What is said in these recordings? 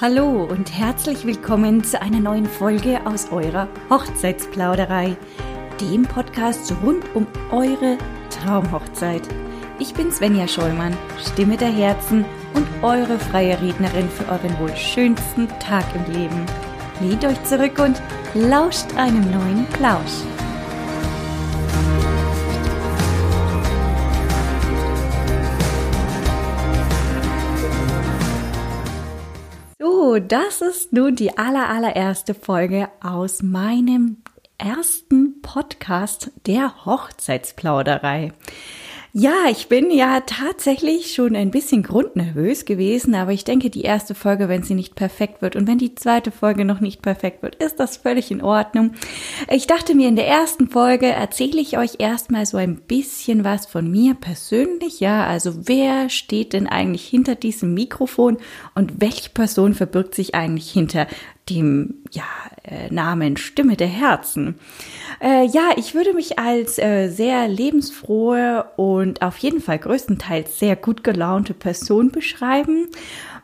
Hallo und herzlich willkommen zu einer neuen Folge aus eurer Hochzeitsplauderei, dem Podcast rund um eure Traumhochzeit. Ich bin Svenja Schollmann, Stimme der Herzen und eure freie Rednerin für euren wohl schönsten Tag im Leben. Lehnt euch zurück und lauscht einem neuen Plausch. Das ist nun die aller, allererste Folge aus meinem ersten Podcast der Hochzeitsplauderei. Ja, ich bin ja tatsächlich schon ein bisschen grundnervös gewesen, aber ich denke, die erste Folge, wenn sie nicht perfekt wird und wenn die zweite Folge noch nicht perfekt wird, ist das völlig in Ordnung. Ich dachte mir, in der ersten Folge erzähle ich euch erstmal so ein bisschen was von mir persönlich. Ja, also wer steht denn eigentlich hinter diesem Mikrofon und welche Person verbirgt sich eigentlich hinter dem ja, Namen Stimme der Herzen. Äh, ja, ich würde mich als äh, sehr lebensfrohe und auf jeden Fall größtenteils sehr gut gelaunte Person beschreiben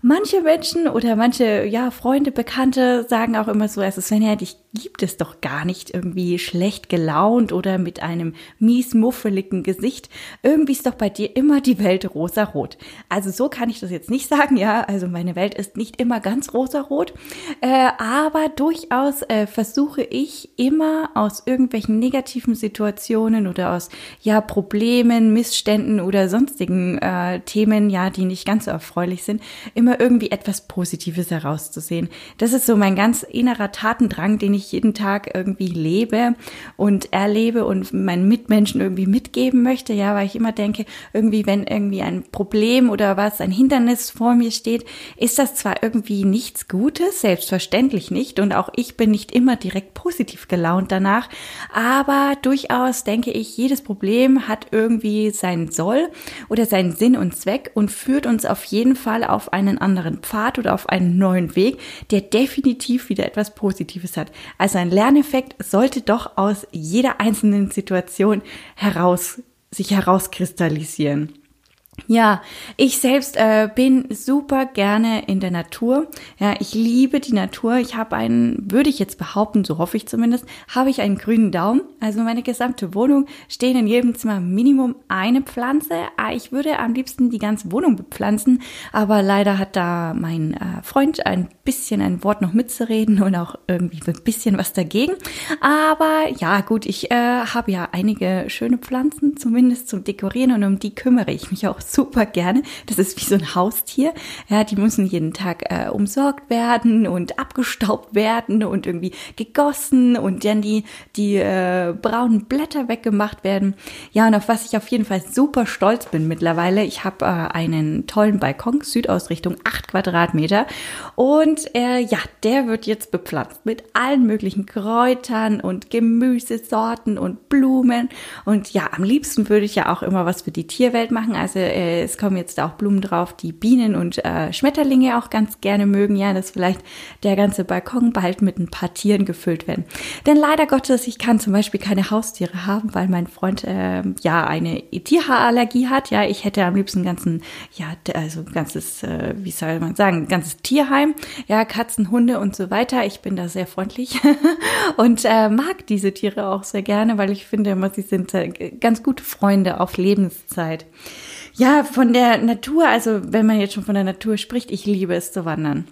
manche Menschen oder manche, ja, Freunde, Bekannte sagen auch immer so, also Svenja, dich gibt es doch gar nicht irgendwie schlecht gelaunt oder mit einem miesmuffeligen Gesicht. Irgendwie ist doch bei dir immer die Welt rosarot. Also so kann ich das jetzt nicht sagen, ja, also meine Welt ist nicht immer ganz rosarot, äh, aber durchaus äh, versuche ich immer aus irgendwelchen negativen Situationen oder aus, ja, Problemen, Missständen oder sonstigen äh, Themen, ja, die nicht ganz so erfreulich sind, immer irgendwie etwas Positives herauszusehen. Das ist so mein ganz innerer Tatendrang, den ich jeden Tag irgendwie lebe und erlebe und meinen Mitmenschen irgendwie mitgeben möchte, ja, weil ich immer denke, irgendwie, wenn irgendwie ein Problem oder was, ein Hindernis vor mir steht, ist das zwar irgendwie nichts Gutes, selbstverständlich nicht, und auch ich bin nicht immer direkt positiv gelaunt danach, aber durchaus denke ich, jedes Problem hat irgendwie seinen Soll oder seinen Sinn und Zweck und führt uns auf jeden Fall auf einen anderen Pfad oder auf einen neuen Weg, der definitiv wieder etwas Positives hat. Also ein Lerneffekt sollte doch aus jeder einzelnen Situation heraus, sich herauskristallisieren. Ja, ich selbst äh, bin super gerne in der Natur. Ja, ich liebe die Natur. Ich habe einen, würde ich jetzt behaupten, so hoffe ich zumindest, habe ich einen grünen Daumen. Also meine gesamte Wohnung stehen in jedem Zimmer Minimum eine Pflanze. Ah, ich würde am liebsten die ganze Wohnung bepflanzen, aber leider hat da mein äh, Freund ein bisschen ein Wort noch mitzureden und auch irgendwie ein bisschen was dagegen. Aber ja, gut, ich äh, habe ja einige schöne Pflanzen, zumindest zum Dekorieren und um die kümmere ich mich auch super gerne. Das ist wie so ein Haustier. Ja, die müssen jeden Tag äh, umsorgt werden und abgestaubt werden und irgendwie gegossen und dann die, die äh, braunen Blätter weggemacht werden. Ja, und auf was ich auf jeden Fall super stolz bin mittlerweile. Ich habe äh, einen tollen Balkon, Südausrichtung, acht Quadratmeter. Und äh, ja, der wird jetzt bepflanzt mit allen möglichen Kräutern und Gemüsesorten und Blumen. Und ja, am liebsten würde ich ja auch immer was für die Tierwelt machen. Also äh, es kommen jetzt auch Blumen drauf, die Bienen und äh, Schmetterlinge auch ganz gerne mögen. Ja, dass vielleicht der ganze Balkon bald mit ein paar Tieren gefüllt werden. Denn leider Gottes, ich kann zum Beispiel keine Haustiere haben, weil mein Freund äh, ja eine Tierhaarallergie hat. Ja, ich hätte am liebsten ganzen, ja, also ganzes, äh, wie soll man sagen, ganzes Tierheim. Ja, Katzen, Hunde und so weiter. Ich bin da sehr freundlich und äh, mag diese Tiere auch sehr gerne, weil ich finde immer, sie sind äh, ganz gute Freunde auf Lebenszeit. Ja, von der Natur, also wenn man jetzt schon von der Natur spricht, ich liebe es zu wandern.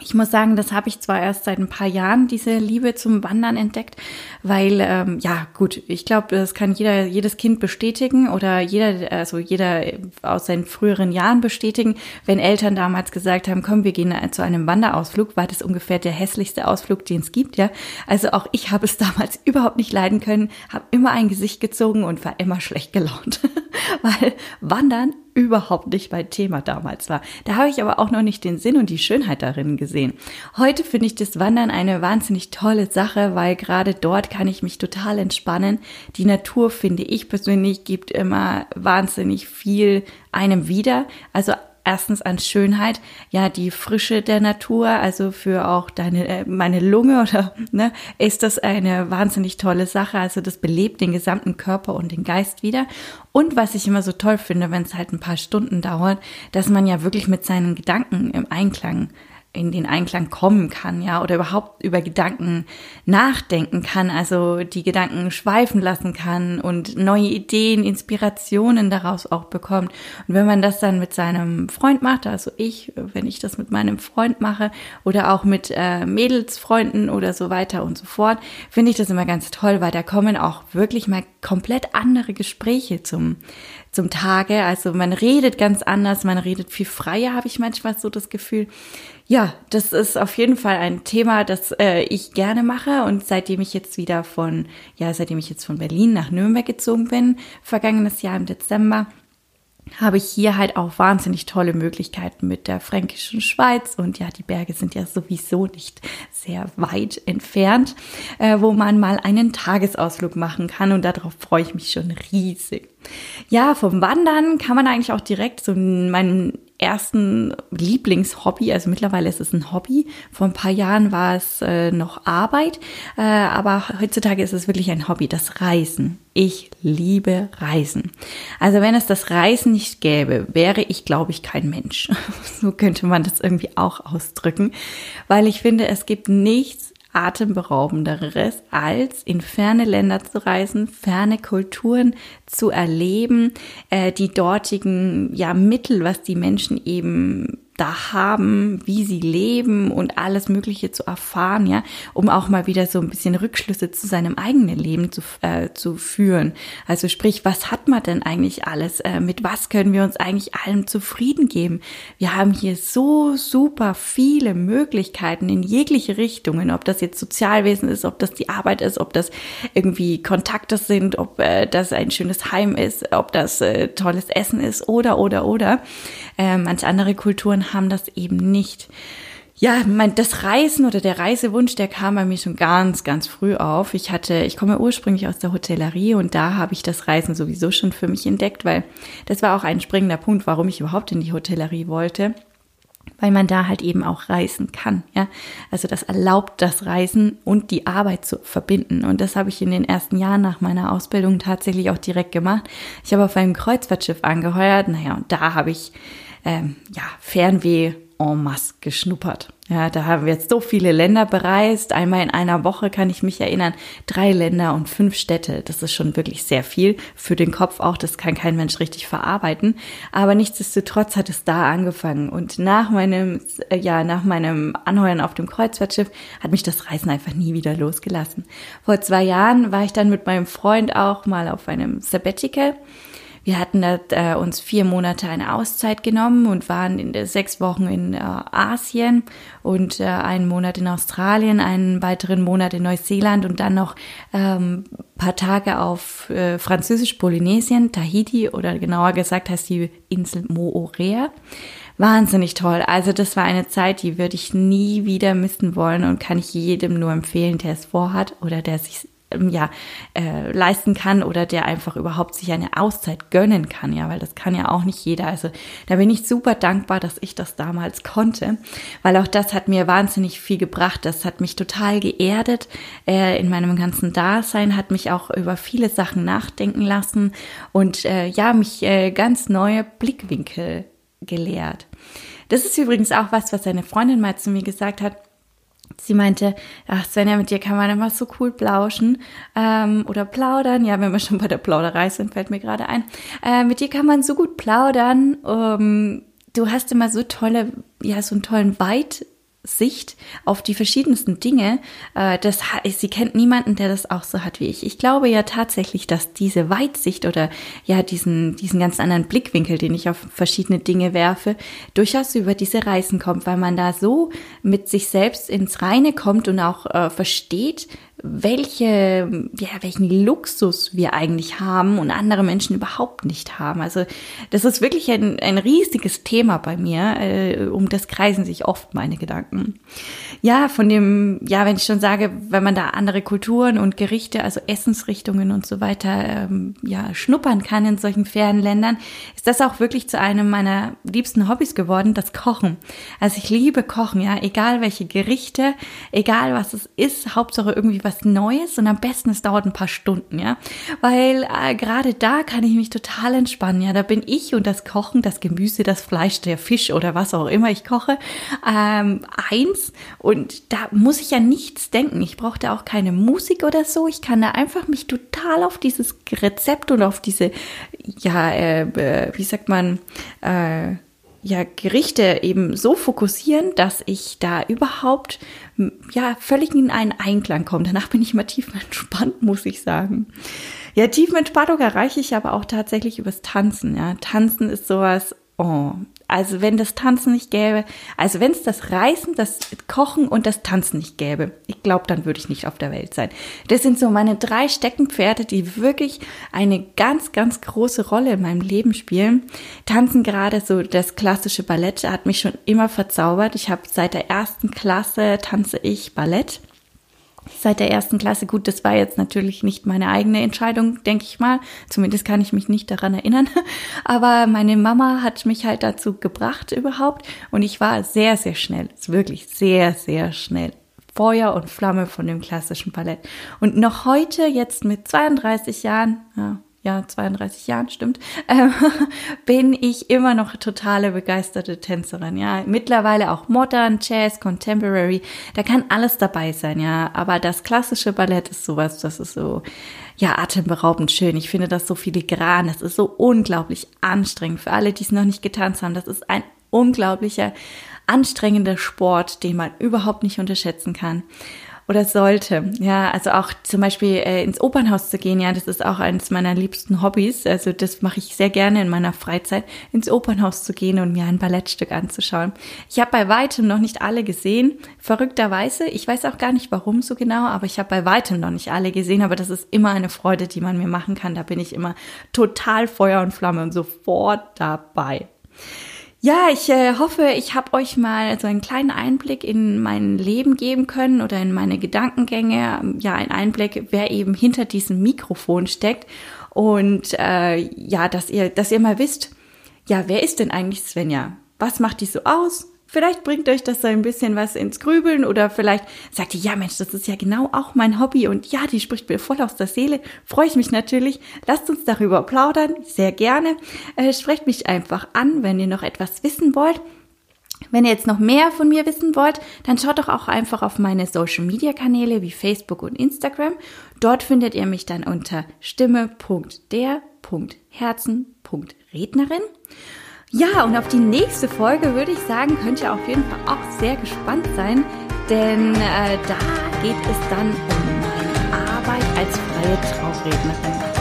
Ich muss sagen, das habe ich zwar erst seit ein paar Jahren, diese Liebe zum Wandern entdeckt, weil, ähm, ja, gut, ich glaube, das kann jeder, jedes Kind bestätigen oder jeder, also jeder aus seinen früheren Jahren bestätigen. Wenn Eltern damals gesagt haben, komm, wir gehen zu einem Wanderausflug, war das ungefähr der hässlichste Ausflug, den es gibt, ja. Also auch ich habe es damals überhaupt nicht leiden können, habe immer ein Gesicht gezogen und war immer schlecht gelaunt, weil Wandern überhaupt nicht mein Thema damals war. Da habe ich aber auch noch nicht den Sinn und die Schönheit darin gesehen. Heute finde ich das Wandern eine wahnsinnig tolle Sache, weil gerade dort kann ich mich total entspannen. Die Natur, finde ich persönlich, gibt immer wahnsinnig viel einem wieder. Also erstens an Schönheit, ja, die Frische der Natur, also für auch deine, äh, meine Lunge oder, ne, ist das eine wahnsinnig tolle Sache. Also das belebt den gesamten Körper und den Geist wieder. Und was ich immer so toll finde, wenn es halt ein paar Stunden dauert, dass man ja wirklich mit seinen Gedanken im Einklang in den Einklang kommen kann, ja, oder überhaupt über Gedanken nachdenken kann, also die Gedanken schweifen lassen kann und neue Ideen, Inspirationen daraus auch bekommt. Und wenn man das dann mit seinem Freund macht, also ich, wenn ich das mit meinem Freund mache oder auch mit äh, Mädelsfreunden oder so weiter und so fort, finde ich das immer ganz toll, weil da kommen auch wirklich mal komplett andere Gespräche zum zum Tage. Also man redet ganz anders, man redet viel freier, habe ich manchmal so das Gefühl. Ja, das ist auf jeden Fall ein Thema, das äh, ich gerne mache. Und seitdem ich jetzt wieder von, ja, seitdem ich jetzt von Berlin nach Nürnberg gezogen bin, vergangenes Jahr im Dezember, habe ich hier halt auch wahnsinnig tolle Möglichkeiten mit der fränkischen Schweiz. Und ja, die Berge sind ja sowieso nicht sehr weit entfernt, äh, wo man mal einen Tagesausflug machen kann. Und darauf freue ich mich schon riesig. Ja, vom Wandern kann man eigentlich auch direkt so meinen ersten Lieblingshobby, also mittlerweile ist es ein Hobby. Vor ein paar Jahren war es äh, noch Arbeit, äh, aber heutzutage ist es wirklich ein Hobby, das Reisen. Ich liebe Reisen. Also wenn es das Reisen nicht gäbe, wäre ich, glaube ich, kein Mensch. so könnte man das irgendwie auch ausdrücken, weil ich finde, es gibt nichts atemberaubenderes, als in ferne Länder zu reisen, ferne Kulturen zu erleben, äh, die dortigen ja Mittel, was die Menschen eben da haben, wie sie leben und alles Mögliche zu erfahren, ja, um auch mal wieder so ein bisschen Rückschlüsse zu seinem eigenen Leben zu, äh, zu führen. Also sprich, was hat man denn eigentlich alles? Äh, mit was können wir uns eigentlich allem zufrieden geben? Wir haben hier so super viele Möglichkeiten in jegliche Richtungen, ob das jetzt Sozialwesen ist, ob das die Arbeit ist, ob das irgendwie Kontakte sind, ob äh, das ein schönes Heim ist, ob das äh, tolles Essen ist oder, oder, oder. Äh, manche andere Kulturen haben das eben nicht. Ja, mein, das Reisen oder der Reisewunsch, der kam bei mir schon ganz, ganz früh auf. Ich hatte, ich komme ursprünglich aus der Hotellerie und da habe ich das Reisen sowieso schon für mich entdeckt, weil das war auch ein springender Punkt, warum ich überhaupt in die Hotellerie wollte weil man da halt eben auch reisen kann, ja. Also das erlaubt das Reisen und die Arbeit zu verbinden. Und das habe ich in den ersten Jahren nach meiner Ausbildung tatsächlich auch direkt gemacht. Ich habe auf einem Kreuzfahrtschiff angeheuert, naja, und da habe ich ähm, ja, Fernweh en masse geschnuppert. Ja, da haben wir jetzt so viele Länder bereist. Einmal in einer Woche kann ich mich erinnern, drei Länder und fünf Städte. Das ist schon wirklich sehr viel für den Kopf auch. Das kann kein Mensch richtig verarbeiten. Aber nichtsdestotrotz hat es da angefangen. Und nach meinem, äh, ja, nach meinem Anheuern auf dem Kreuzfahrtschiff hat mich das Reisen einfach nie wieder losgelassen. Vor zwei Jahren war ich dann mit meinem Freund auch mal auf einem Sabbatical wir hatten da, äh, uns vier Monate eine Auszeit genommen und waren in der sechs Wochen in äh, Asien und äh, einen Monat in Australien, einen weiteren Monat in Neuseeland und dann noch ähm, paar Tage auf äh, Französisch-Polynesien, Tahiti oder genauer gesagt heißt die Insel Moorea wahnsinnig toll. Also das war eine Zeit, die würde ich nie wieder missen wollen und kann ich jedem nur empfehlen, der es vorhat oder der sich ja, äh, leisten kann oder der einfach überhaupt sich eine Auszeit gönnen kann, ja, weil das kann ja auch nicht jeder. Also da bin ich super dankbar, dass ich das damals konnte, weil auch das hat mir wahnsinnig viel gebracht. Das hat mich total geerdet äh, in meinem ganzen Dasein, hat mich auch über viele Sachen nachdenken lassen und äh, ja, mich äh, ganz neue Blickwinkel gelehrt. Das ist übrigens auch was, was eine Freundin mal zu mir gesagt hat Sie meinte, ach Svenja, mit dir kann man immer so cool plauschen ähm, oder plaudern. Ja, wenn wir schon bei der Plauderei sind, fällt mir gerade ein. Äh, mit dir kann man so gut plaudern. Ähm, du hast immer so tolle, ja, so einen tollen Weit Sicht auf die verschiedensten Dinge. Äh, das, sie kennt niemanden, der das auch so hat wie ich. Ich glaube ja tatsächlich, dass diese Weitsicht oder ja diesen, diesen ganz anderen Blickwinkel, den ich auf verschiedene Dinge werfe, durchaus über diese Reisen kommt, weil man da so mit sich selbst ins Reine kommt und auch äh, versteht, welche, ja, welchen Luxus wir eigentlich haben und andere Menschen überhaupt nicht haben. Also das ist wirklich ein, ein riesiges Thema bei mir. Äh, um das kreisen sich oft meine Gedanken. Ja, von dem, ja, wenn ich schon sage, wenn man da andere Kulturen und Gerichte, also Essensrichtungen und so weiter, ähm, ja, schnuppern kann in solchen fernen Ländern, ist das auch wirklich zu einem meiner liebsten Hobbys geworden, das Kochen. Also ich liebe Kochen, ja, egal welche Gerichte, egal was es ist, Hauptsache irgendwie was was Neues und am besten es dauert ein paar Stunden, ja, weil äh, gerade da kann ich mich total entspannen, ja, da bin ich und das Kochen, das Gemüse, das Fleisch, der Fisch oder was auch immer ich koche, ähm, eins. Und da muss ich ja nichts denken, ich brauche da auch keine Musik oder so, ich kann da einfach mich total auf dieses Rezept und auf diese, ja, äh, äh wie sagt man, äh, ja, Gerichte eben so fokussieren, dass ich da überhaupt ja völlig in einen Einklang komme. Danach bin ich immer tief entspannt, muss ich sagen. Ja, tiefen Entspannung erreiche ich aber auch tatsächlich übers Tanzen. Ja, Tanzen ist sowas, oh, also wenn das Tanzen nicht gäbe, also wenn es das Reisen, das Kochen und das Tanzen nicht gäbe, ich glaube, dann würde ich nicht auf der Welt sein. Das sind so meine drei Steckenpferde, die wirklich eine ganz, ganz große Rolle in meinem Leben spielen. Tanzen gerade so das klassische Ballett hat mich schon immer verzaubert. Ich habe seit der ersten Klasse tanze ich Ballett seit der ersten Klasse. Gut, das war jetzt natürlich nicht meine eigene Entscheidung, denke ich mal. Zumindest kann ich mich nicht daran erinnern. Aber meine Mama hat mich halt dazu gebracht überhaupt. Und ich war sehr, sehr schnell, wirklich sehr, sehr schnell. Feuer und Flamme von dem klassischen Ballett. Und noch heute, jetzt mit 32 Jahren, ja, ja, 32 Jahren, stimmt, äh, bin ich immer noch totale begeisterte Tänzerin, ja. Mittlerweile auch Modern, Jazz, Contemporary, da kann alles dabei sein, ja. Aber das klassische Ballett ist sowas, das ist so, ja, atemberaubend schön. Ich finde das so filigran, das ist so unglaublich anstrengend. Für alle, die es noch nicht getanzt haben, das ist ein unglaublicher, anstrengender Sport, den man überhaupt nicht unterschätzen kann oder sollte. Ja, also auch zum Beispiel äh, ins Opernhaus zu gehen, ja, das ist auch eines meiner liebsten Hobbys. Also das mache ich sehr gerne in meiner Freizeit, ins Opernhaus zu gehen und mir ein Ballettstück anzuschauen. Ich habe bei weitem noch nicht alle gesehen, verrückterweise. Ich weiß auch gar nicht warum so genau, aber ich habe bei weitem noch nicht alle gesehen. Aber das ist immer eine Freude, die man mir machen kann. Da bin ich immer total Feuer und Flamme und sofort dabei. Ja, ich äh, hoffe, ich habe euch mal so einen kleinen Einblick in mein Leben geben können oder in meine Gedankengänge. Ja, ein Einblick, wer eben hinter diesem Mikrofon steckt. Und äh, ja, dass ihr, dass ihr mal wisst, ja, wer ist denn eigentlich Svenja? Was macht die so aus? Vielleicht bringt euch das so ein bisschen was ins Grübeln oder vielleicht sagt ihr, ja Mensch, das ist ja genau auch mein Hobby und ja, die spricht mir voll aus der Seele. Freue ich mich natürlich. Lasst uns darüber plaudern, sehr gerne. Äh, sprecht mich einfach an, wenn ihr noch etwas wissen wollt. Wenn ihr jetzt noch mehr von mir wissen wollt, dann schaut doch auch einfach auf meine Social Media Kanäle wie Facebook und Instagram. Dort findet ihr mich dann unter stimme.der.herzen.rednerin. Ja, und auf die nächste Folge würde ich sagen, könnt ihr auf jeden Fall auch sehr gespannt sein, denn äh, da geht es dann um meine Arbeit als freie Traumrednerin.